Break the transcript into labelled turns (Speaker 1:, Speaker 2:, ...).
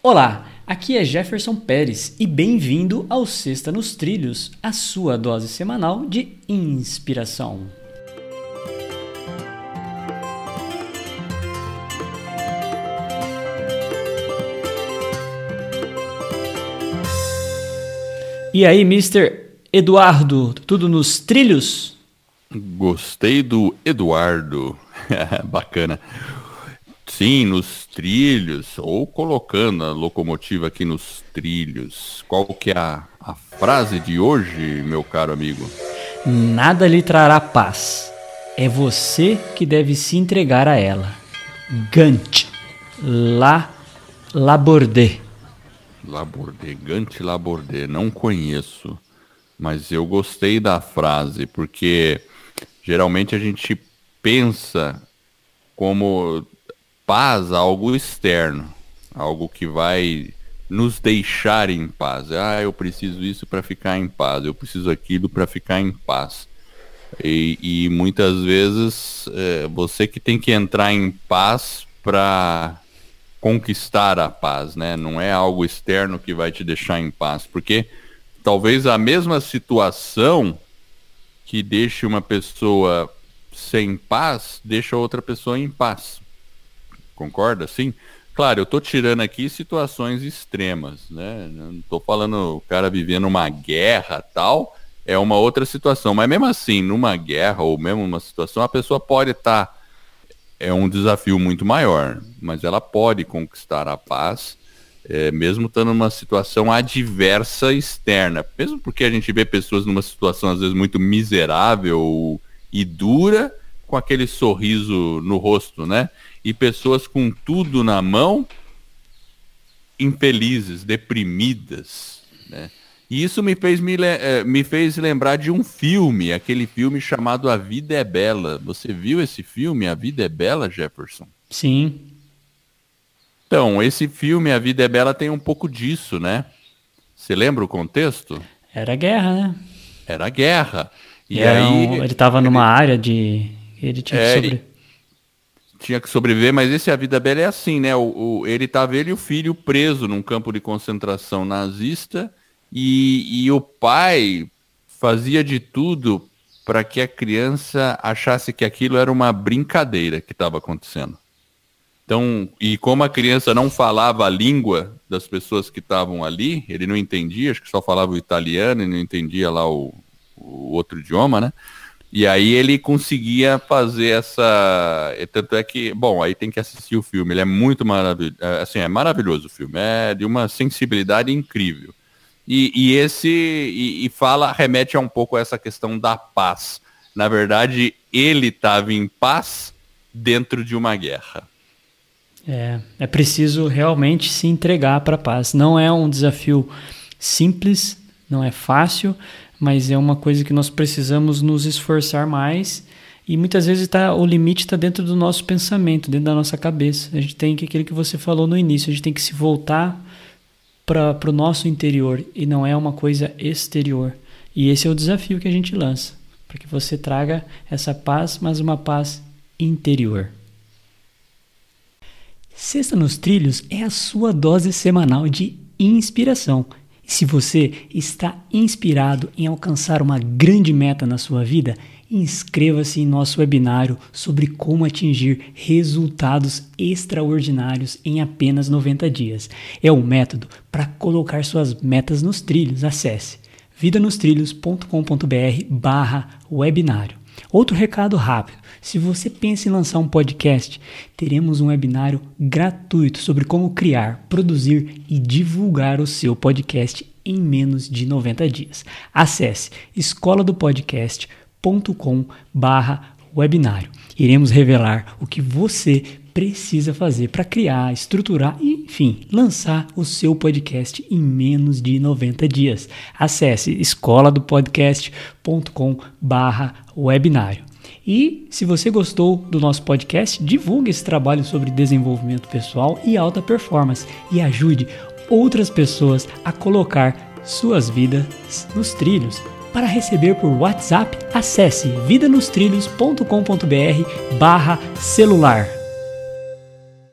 Speaker 1: Olá, aqui é Jefferson Pérez e bem-vindo ao Sexta nos Trilhos, a sua dose semanal de inspiração. E aí, Mr. Eduardo, tudo nos trilhos?
Speaker 2: Gostei do Eduardo. Bacana. Sim, nos trilhos, ou colocando a locomotiva aqui nos trilhos. Qual que é a, a frase de hoje, meu caro amigo?
Speaker 1: Nada lhe trará paz. É você que deve se entregar a ela. Gant. La Laborde.
Speaker 2: Laborde. Gant Laborde. Não conheço. Mas eu gostei da frase, porque geralmente a gente pensa como paz algo externo, algo que vai nos deixar em paz. Ah, eu preciso isso para ficar em paz, eu preciso aquilo para ficar em paz. E, e muitas vezes é, você que tem que entrar em paz para conquistar a paz, né? Não é algo externo que vai te deixar em paz, porque talvez a mesma situação que deixe uma pessoa sem paz deixa outra pessoa em paz. Concorda? Sim. Claro, eu estou tirando aqui situações extremas, né? Não estou falando o cara vivendo uma guerra tal, é uma outra situação. Mas mesmo assim, numa guerra ou mesmo numa situação, a pessoa pode estar. Tá, é um desafio muito maior, mas ela pode conquistar a paz, é, mesmo estando numa situação adversa externa. Mesmo porque a gente vê pessoas numa situação, às vezes, muito miserável e dura, com aquele sorriso no rosto, né? e pessoas com tudo na mão, infelizes, deprimidas, né? E isso me fez, me, eh, me fez lembrar de um filme, aquele filme chamado A Vida é Bela. Você viu esse filme, A Vida é Bela, Jefferson?
Speaker 1: Sim.
Speaker 2: Então, esse filme, A Vida é Bela, tem um pouco disso, né? Você lembra o contexto?
Speaker 1: Era guerra, né?
Speaker 2: Era guerra.
Speaker 1: E, aí. Um, ele estava numa área de. Ele tinha é, que sobre
Speaker 2: tinha que sobreviver, mas esse A Vida Bela é assim, né? O, o, ele estava ele e o filho preso num campo de concentração nazista e, e o pai fazia de tudo para que a criança achasse que aquilo era uma brincadeira que estava acontecendo. Então, e como a criança não falava a língua das pessoas que estavam ali, ele não entendia, acho que só falava o italiano e não entendia lá o, o outro idioma, né? E aí ele conseguia fazer essa. Tanto é que, bom, aí tem que assistir o filme. Ele é muito maravilhoso. É, assim, é maravilhoso o filme. É de uma sensibilidade incrível. E, e esse. E, e, fala, remete a um pouco a essa questão da paz. Na verdade, ele estava em paz dentro de uma guerra.
Speaker 1: É, é preciso realmente se entregar para a paz. Não é um desafio simples, não é fácil, mas é uma coisa que nós precisamos nos esforçar mais e muitas vezes tá, o limite está dentro do nosso pensamento, dentro da nossa cabeça. A gente tem que, aquilo que você falou no início, a gente tem que se voltar para o nosso interior e não é uma coisa exterior. E esse é o desafio que a gente lança, para que você traga essa paz, mas uma paz interior. Sexta nos Trilhos é a sua dose semanal de inspiração. Se você está inspirado em alcançar uma grande meta na sua vida, inscreva-se em nosso webinário sobre como atingir resultados extraordinários em apenas 90 dias. É um método para colocar suas metas nos trilhos. Acesse vidanostrilhos.com.br/webinário. Outro recado rápido: se você pensa em lançar um podcast, teremos um webinário gratuito sobre como criar, produzir e divulgar o seu podcast em menos de 90 dias. Acesse escola do podcast.com/webinário. Iremos revelar o que você precisa fazer para criar, estruturar e, enfim, lançar o seu podcast em menos de 90 dias. Acesse escola do podcast.com/webinário. E se você gostou do nosso podcast, divulgue esse trabalho sobre desenvolvimento pessoal e alta performance e ajude outras pessoas a colocar suas vidas nos trilhos. Para receber por WhatsApp, acesse vidanostrilhos.com.br barra celular.